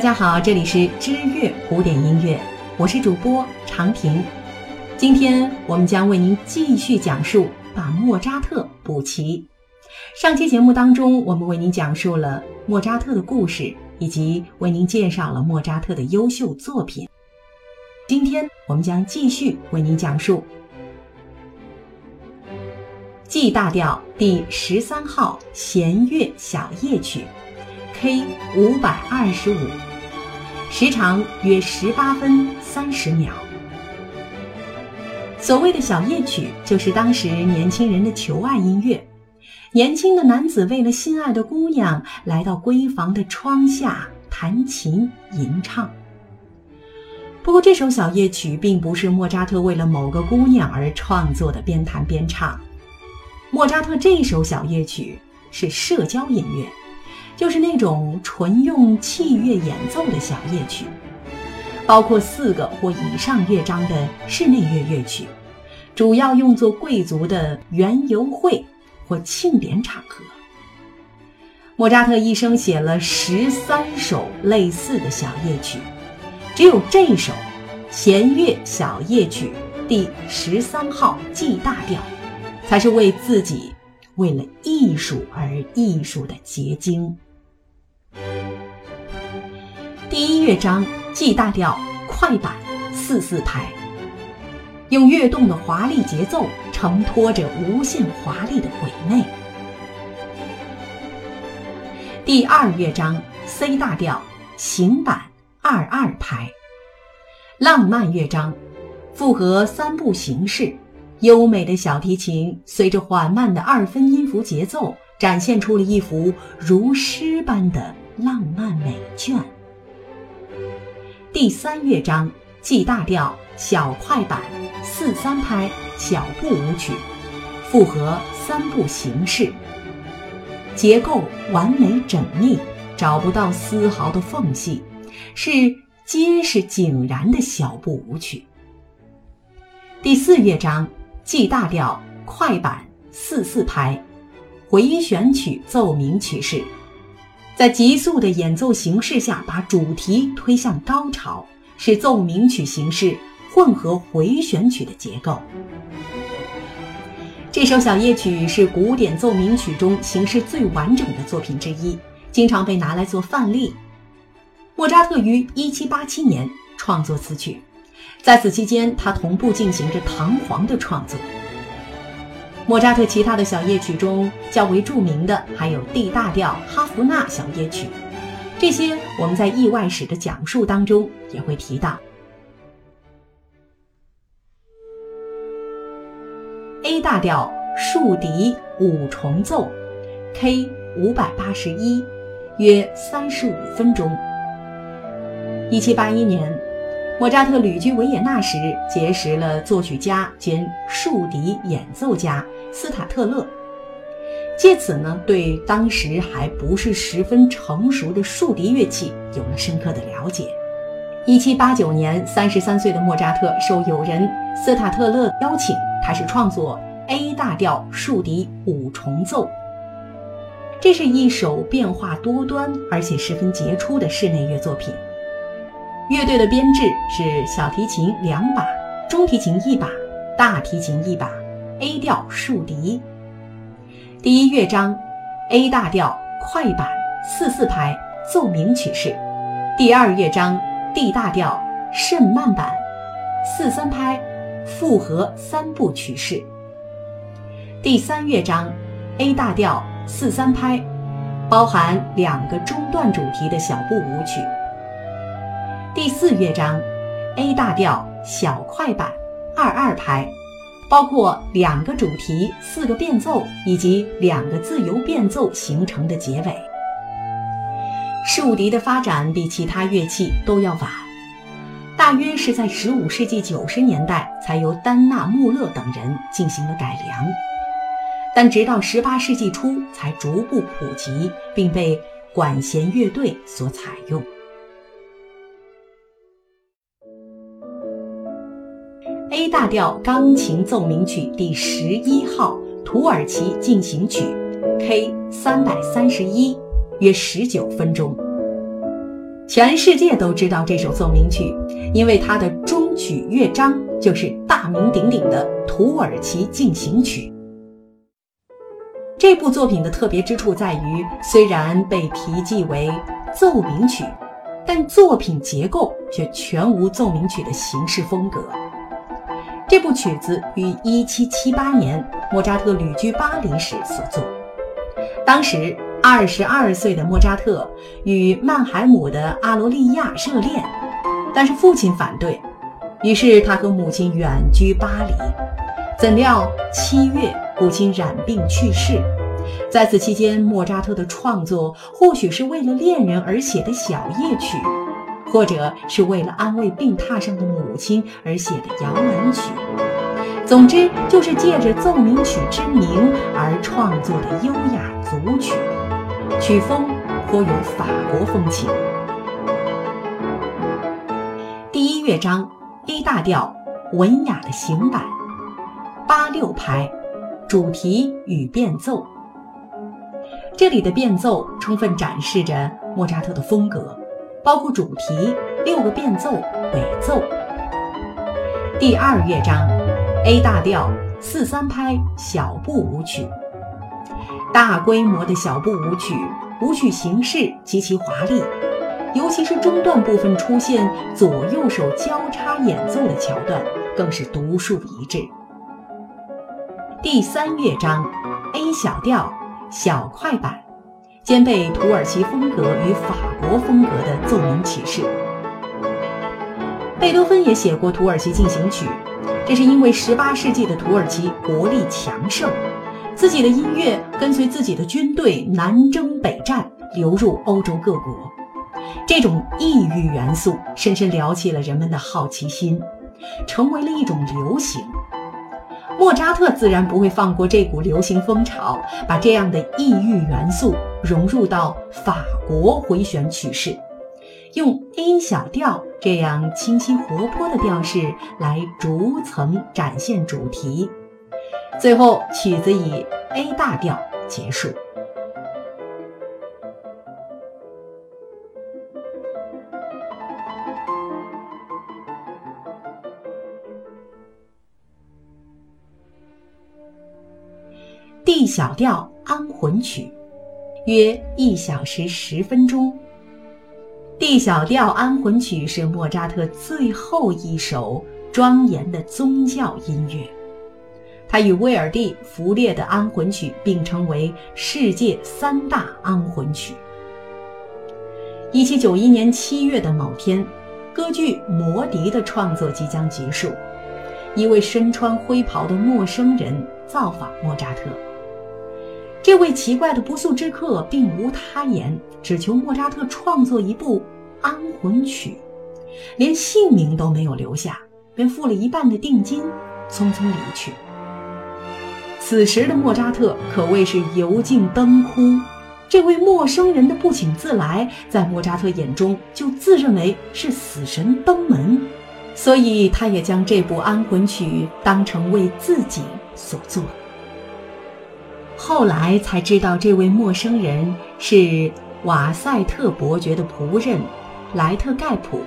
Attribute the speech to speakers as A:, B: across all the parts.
A: 大家好，这里是知乐古典音乐，我是主播长亭。今天我们将为您继续讲述把莫扎特补齐。上期节目当中，我们为您讲述了莫扎特的故事，以及为您介绍了莫扎特的优秀作品。今天我们将继续为您讲述 G 大调第十三号弦乐小夜曲。K 五百二十五，时长约十八分三十秒。所谓的小夜曲，就是当时年轻人的求爱音乐。年轻的男子为了心爱的姑娘，来到闺房的窗下弹琴吟唱。不过，这首小夜曲并不是莫扎特为了某个姑娘而创作的，边弹边唱。莫扎特这首小夜曲是社交音乐。就是那种纯用器乐演奏的小夜曲，包括四个或以上乐章的室内乐乐曲，主要用作贵族的园游会或庆典场合。莫扎特一生写了十三首类似的小夜曲，只有这首弦乐小夜曲第十三号 G 大调，才是为自己为了艺术而艺术的结晶。第一乐章 G 大调快板四四拍，用跃动的华丽节奏承托着无限华丽的鬼魅。第二乐章 C 大调行板二二拍，浪漫乐章，复合三部形式，优美的小提琴随着缓慢的二分音符节奏，展现出了一幅如诗般的浪漫美卷。第三乐章 G 大调小快板四三拍小步舞曲，复合三步形式，结构完美缜密，找不到丝毫的缝隙，是结实井然的小步舞曲。第四乐章 G 大调快板四四拍回旋曲奏鸣曲式。在急速的演奏形式下，把主题推向高潮，是奏鸣曲形式混合回旋曲的结构。这首小夜曲是古典奏鸣曲中形式最完整的作品之一，经常被拿来做范例。莫扎特于1787年创作此曲，在此期间，他同步进行着堂皇的创作。莫扎特其他的小夜曲中较为著名的还有 D 大调哈弗纳小夜曲，这些我们在意外史的讲述当中也会提到。A 大调竖笛五重奏，K 五百八十一，约三十五分钟。一七八一年。莫扎特旅居维也纳时，结识了作曲家兼竖笛演奏家斯塔特勒，借此呢，对当时还不是十分成熟的竖笛乐器有了深刻的了解。一七八九年，三十三岁的莫扎特受友人斯塔特勒邀请，开始创作 A 大调竖笛五重奏。这是一首变化多端而且十分杰出的室内乐作品。乐队的编制是小提琴两把，中提琴一把，大提琴一把，A 调竖笛。第一乐章，A 大调快板四四拍奏鸣曲式；第二乐章，D 大调甚慢板四三拍复合三部曲式；第三乐章，A 大调四三拍，包含两个中段主题的小步舞曲。第四乐章，A 大调小快板二二拍，包括两个主题、四个变奏以及两个自由变奏形成的结尾。竖笛的发展比其他乐器都要晚，大约是在15世纪90年代才由丹纳穆勒等人进行了改良，但直到18世纪初才逐步普及，并被管弦乐队所采用。A 大调钢琴奏鸣曲第十一号土耳其进行曲，K 三百三十一，约十九分钟。全世界都知道这首奏鸣曲，因为它的终曲乐章就是大名鼎鼎的《土耳其进行曲》。这部作品的特别之处在于，虽然被题记为奏鸣曲，但作品结构却全无奏鸣曲的形式风格。这部曲子于1778年莫扎特旅居巴黎时所作，当时。二十二岁的莫扎特与曼海姆的阿罗利亚热恋，但是父亲反对，于是他和母亲远居巴黎。怎料七月，母亲染病去世。在此期间，莫扎特的创作或许是为了恋人而写的小夜曲，或者是为了安慰病榻上的母亲而写的摇篮曲。总之，就是借着奏鸣曲之名而创作的优雅组曲。曲风颇有法国风情。第一乐章 A 大调，文雅的行板，八六拍，主题与变奏。这里的变奏充分展示着莫扎特的风格，包括主题、六个变奏、尾奏。第二乐章 A 大调，四三拍，小步舞曲。大规模的小步舞曲，舞曲形式极其华丽，尤其是中段部分出现左右手交叉演奏的桥段，更是独树一帜。第三乐章，A 小调小快板，兼备土耳其风格与法国风格的奏鸣曲式。贝多芬也写过土耳其进行曲，这是因为18世纪的土耳其国力强盛。自己的音乐跟随自己的军队南征北战，流入欧洲各国。这种异域元素深深撩起了人们的好奇心，成为了一种流行。莫扎特自然不会放过这股流行风潮，把这样的异域元素融入到法国回旋曲式，用 A 小调这样清新活泼的调式来逐层展现主题。最后，曲子以 A 大调结束。小调安魂曲，约一小时十分钟。D 小调安魂曲是莫扎特最后一首庄严的宗教音乐。它与威尔第、弗列的安魂曲并称为世界三大安魂曲。一七九一年七月的某天，歌剧《魔笛》的创作即将结束，一位身穿灰袍的陌生人造访莫扎特。这位奇怪的不速之客并无他言，只求莫扎特创作一部安魂曲，连姓名都没有留下，便付了一半的定金，匆匆离去。此时的莫扎特可谓是油尽灯枯，这位陌生人的不请自来，在莫扎特眼中就自认为是死神登门，所以他也将这部安魂曲当成为自己所作。后来才知道，这位陌生人是瓦塞特伯爵的仆人莱特盖普。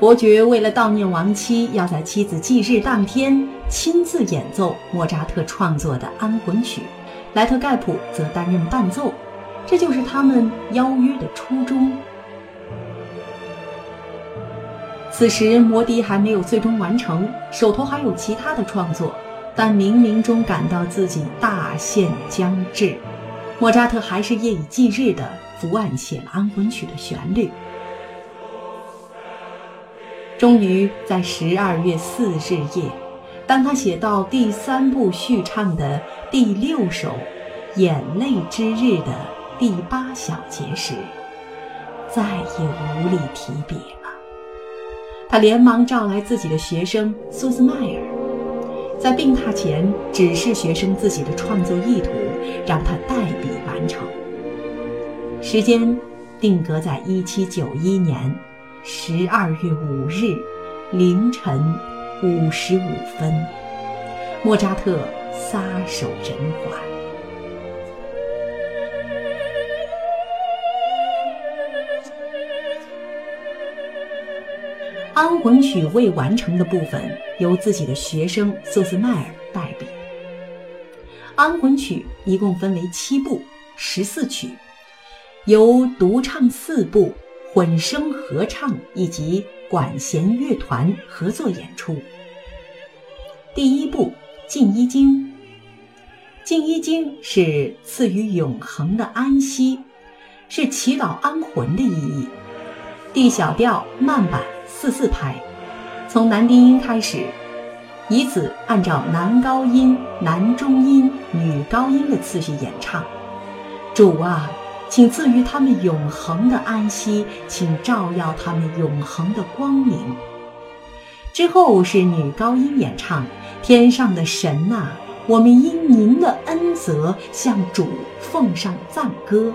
A: 伯爵为了悼念亡妻，要在妻子忌日当天亲自演奏莫扎特创作的安魂曲，莱特盖普则担任伴奏，这就是他们邀约的初衷。此时《魔笛》还没有最终完成，手头还有其他的创作，但冥冥中感到自己大限将至，莫扎特还是夜以继日地伏案写了安魂曲的旋律。终于在十二月四日夜，当他写到第三部序唱的第六首《眼泪之日》的第八小节时，再也无力提笔了。他连忙召来自己的学生苏斯迈尔，在病榻前指示学生自己的创作意图，让他代笔完成。时间定格在一七九一年。十二月五日凌晨五时五分，莫扎特撒手人寰。安魂曲未完成的部分由自己的学生苏斯麦尔代笔。安魂曲一共分为七部、十四曲，由独唱四部、混声合唱以及管弦乐团合作演出。第一部《静一经》，《静一经》是赐予永恒的安息，是祈祷安魂的意义。D 小调慢板四四拍，从男低音开始，以此按照男高音、男中音、女高音的次序演唱。主啊，请赐予他们永恒的安息，请照耀他们永恒的光明。之后是女高音演唱：“天上的神呐，我们因您的恩泽向主奉上赞歌。”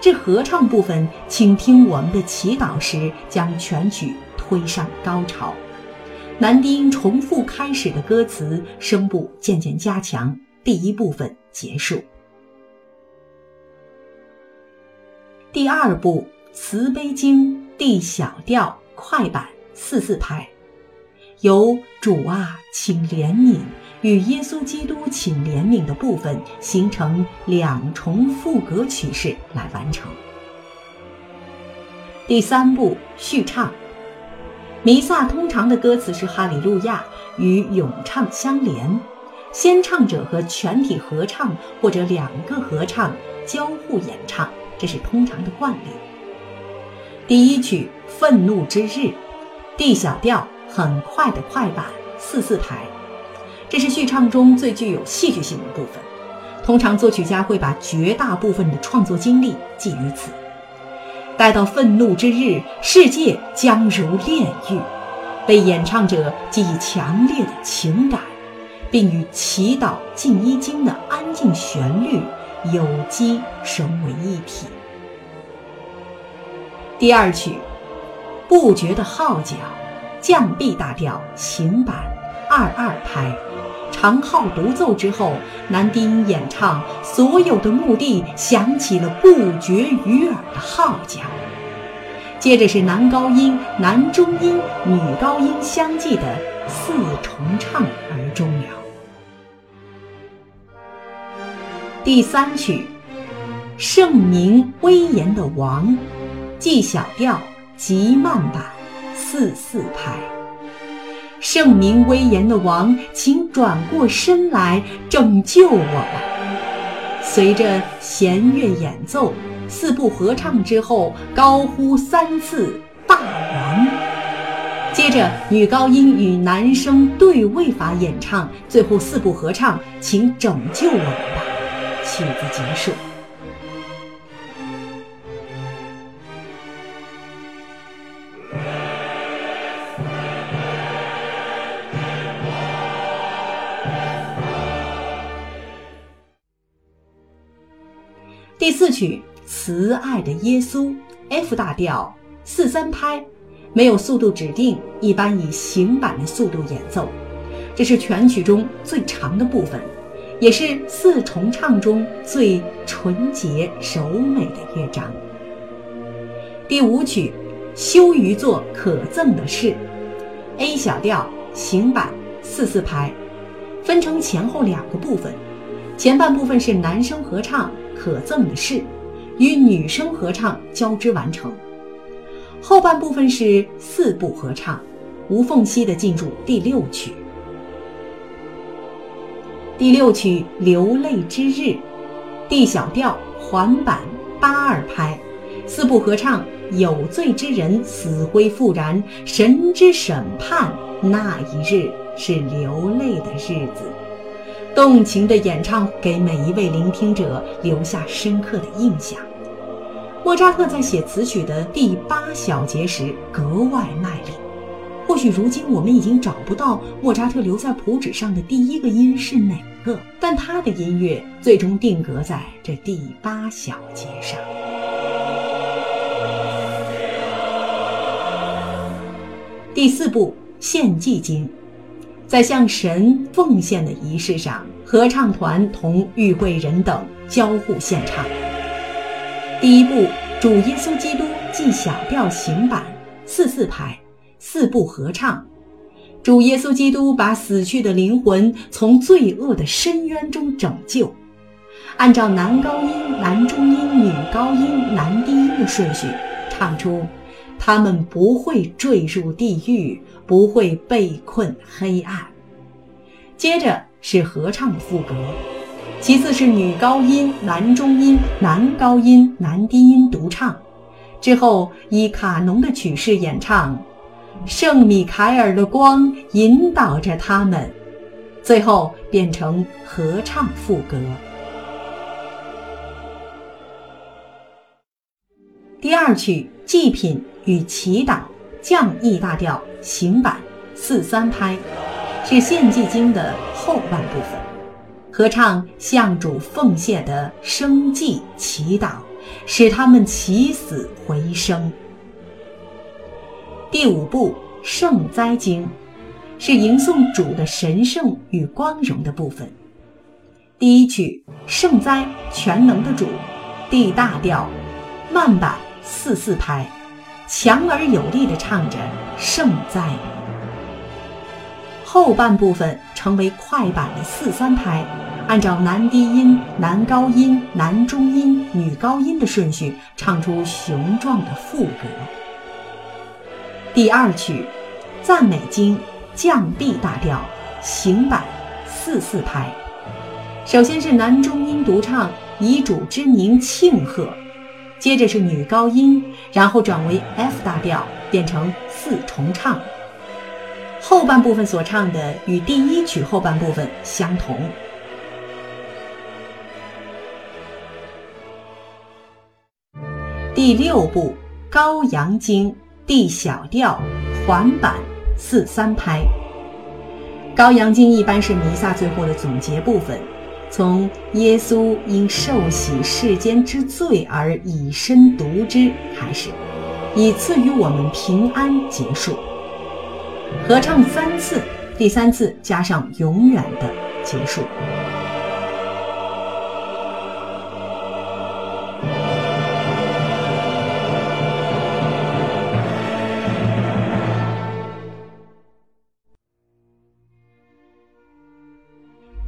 A: 这合唱部分，请听我们的祈祷时，将全曲推上高潮。男低音重复开始的歌词，声部渐渐加强。第一部分结束。第二部《慈悲经》D 小调快板。四四拍，由主啊，请怜悯与耶稣基督请怜悯的部分形成两重复格曲式来完成。第三部序唱，弥撒通常的歌词是哈利路亚与咏唱相连，先唱者和全体合唱或者两个合唱交互演唱，这是通常的惯例。第一曲愤怒之日。D 小调很快的快板四四拍，这是序唱中最具有戏剧性的部分。通常作曲家会把绝大部分的创作精力寄于此。待到愤怒之日，世界将如炼狱，被演唱者寄以强烈的情感，并与祈祷静一经的安静旋律有机融为一体。第二曲。不绝的号角，降 B 大调行板二二拍，长号独奏之后，男低音演唱，所有的墓地响起了不绝于耳的号角。接着是男高音、男中音、女高音相继的四重唱而终了。第三曲，圣明威严的王，G 小调。极慢版四四拍，圣明威严的王，请转过身来拯救我们。随着弦乐演奏，四部合唱之后，高呼三次“大王”。接着女高音与男声对位法演唱，最后四部合唱，请拯救我们吧。曲子结束。第四曲《慈爱的耶稣》，F 大调四三拍，没有速度指定，一般以行板的速度演奏。这是全曲中最长的部分，也是四重唱中最纯洁柔美的乐章。第五曲《羞于做可憎的事》，A 小调行板四四拍，分成前后两个部分，前半部分是男声合唱。可赠的是，与女声合唱交织完成。后半部分是四部合唱，无缝隙的进入第六曲。第六曲《流泪之日》，D 小调环板八二拍，四部合唱。有罪之人死灰复燃，神之审判那一日是流泪的日子。动情的演唱给每一位聆听者留下深刻的印象。莫扎特在写此曲的第八小节时格外卖力。或许如今我们已经找不到莫扎特留在谱纸上的第一个音是哪个，但他的音乐最终定格在这第八小节上。第四部献祭经。在向神奉献的仪式上，合唱团同与会人等交互献唱。第一部主耶稣基督 G 小调行板四四拍，四部合唱。主耶稣基督把死去的灵魂从罪恶的深渊中拯救，按照男高音、男中音、女高音、男低音的顺序唱出：“他们不会坠入地狱，不会被困黑暗。”接着是合唱副歌，其次是女高音、男中音、男高音、男低音独唱，之后以卡农的曲式演唱。圣米凯尔的光引导着他们，最后变成合唱副歌。第二曲《祭品与祈祷》降 E 大调行板四三拍，是献祭经的后半部分，合唱向主奉献的生祭祈祷，使他们起死回生。第五部《圣哉经》是吟诵主的神圣与光荣的部分。第一曲《圣哉全能的主》，D 大调，慢板四四拍，强而有力地唱着胜在。后半部分成为快板的四三拍，按照男低音、男高音、男中音、女高音的顺序唱出雄壮的副歌。第二曲《赞美经》降 B 大调，行板四四拍。首先是男中音独唱，以主之名庆贺，接着是女高音，然后转为 F 大调，变成四重唱。后半部分所唱的与第一曲后半部分相同。第六部《羔羊经》。D 小调，缓板四三拍。羔羊经一般是弥撒最后的总结部分，从耶稣因受洗世间之罪而以身独之开始，以赐予我们平安结束。合唱三次，第三次加上永远的结束。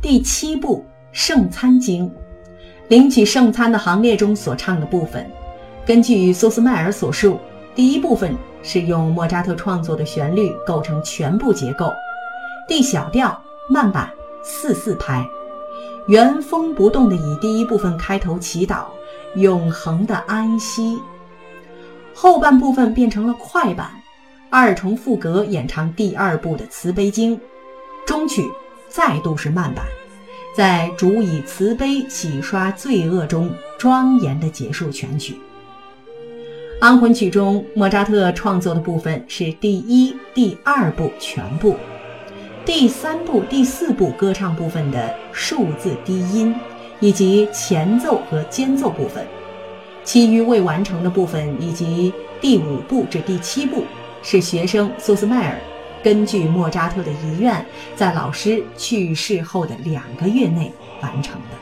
A: 第七步圣餐经，领取圣餐的行列中所唱的部分，根据苏斯迈尔所述，第一部分是用莫扎特创作的旋律构成全部结构，D 小调慢板四四拍，原封不动的以第一部分开头祈祷永恒的安息，后半部分变成了快板，二重副格演唱第二部的慈悲经，中曲再度是慢板。在主以慈悲洗刷罪恶中庄严的结束全曲。安魂曲中，莫扎特创作的部分是第一、第二部全部，第三部、第四部歌唱部分的数字低音，以及前奏和间奏部分。其余未完成的部分以及第五部至第七部是学生苏斯迈尔。根据莫扎特的遗愿，在老师去世后的两个月内完成的。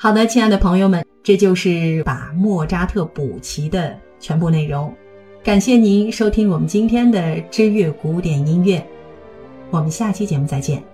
A: 好的，亲爱的朋友们，这就是把莫扎特补齐的全部内容。感谢您收听我们今天的知乐古典音乐，我们下期节目再见。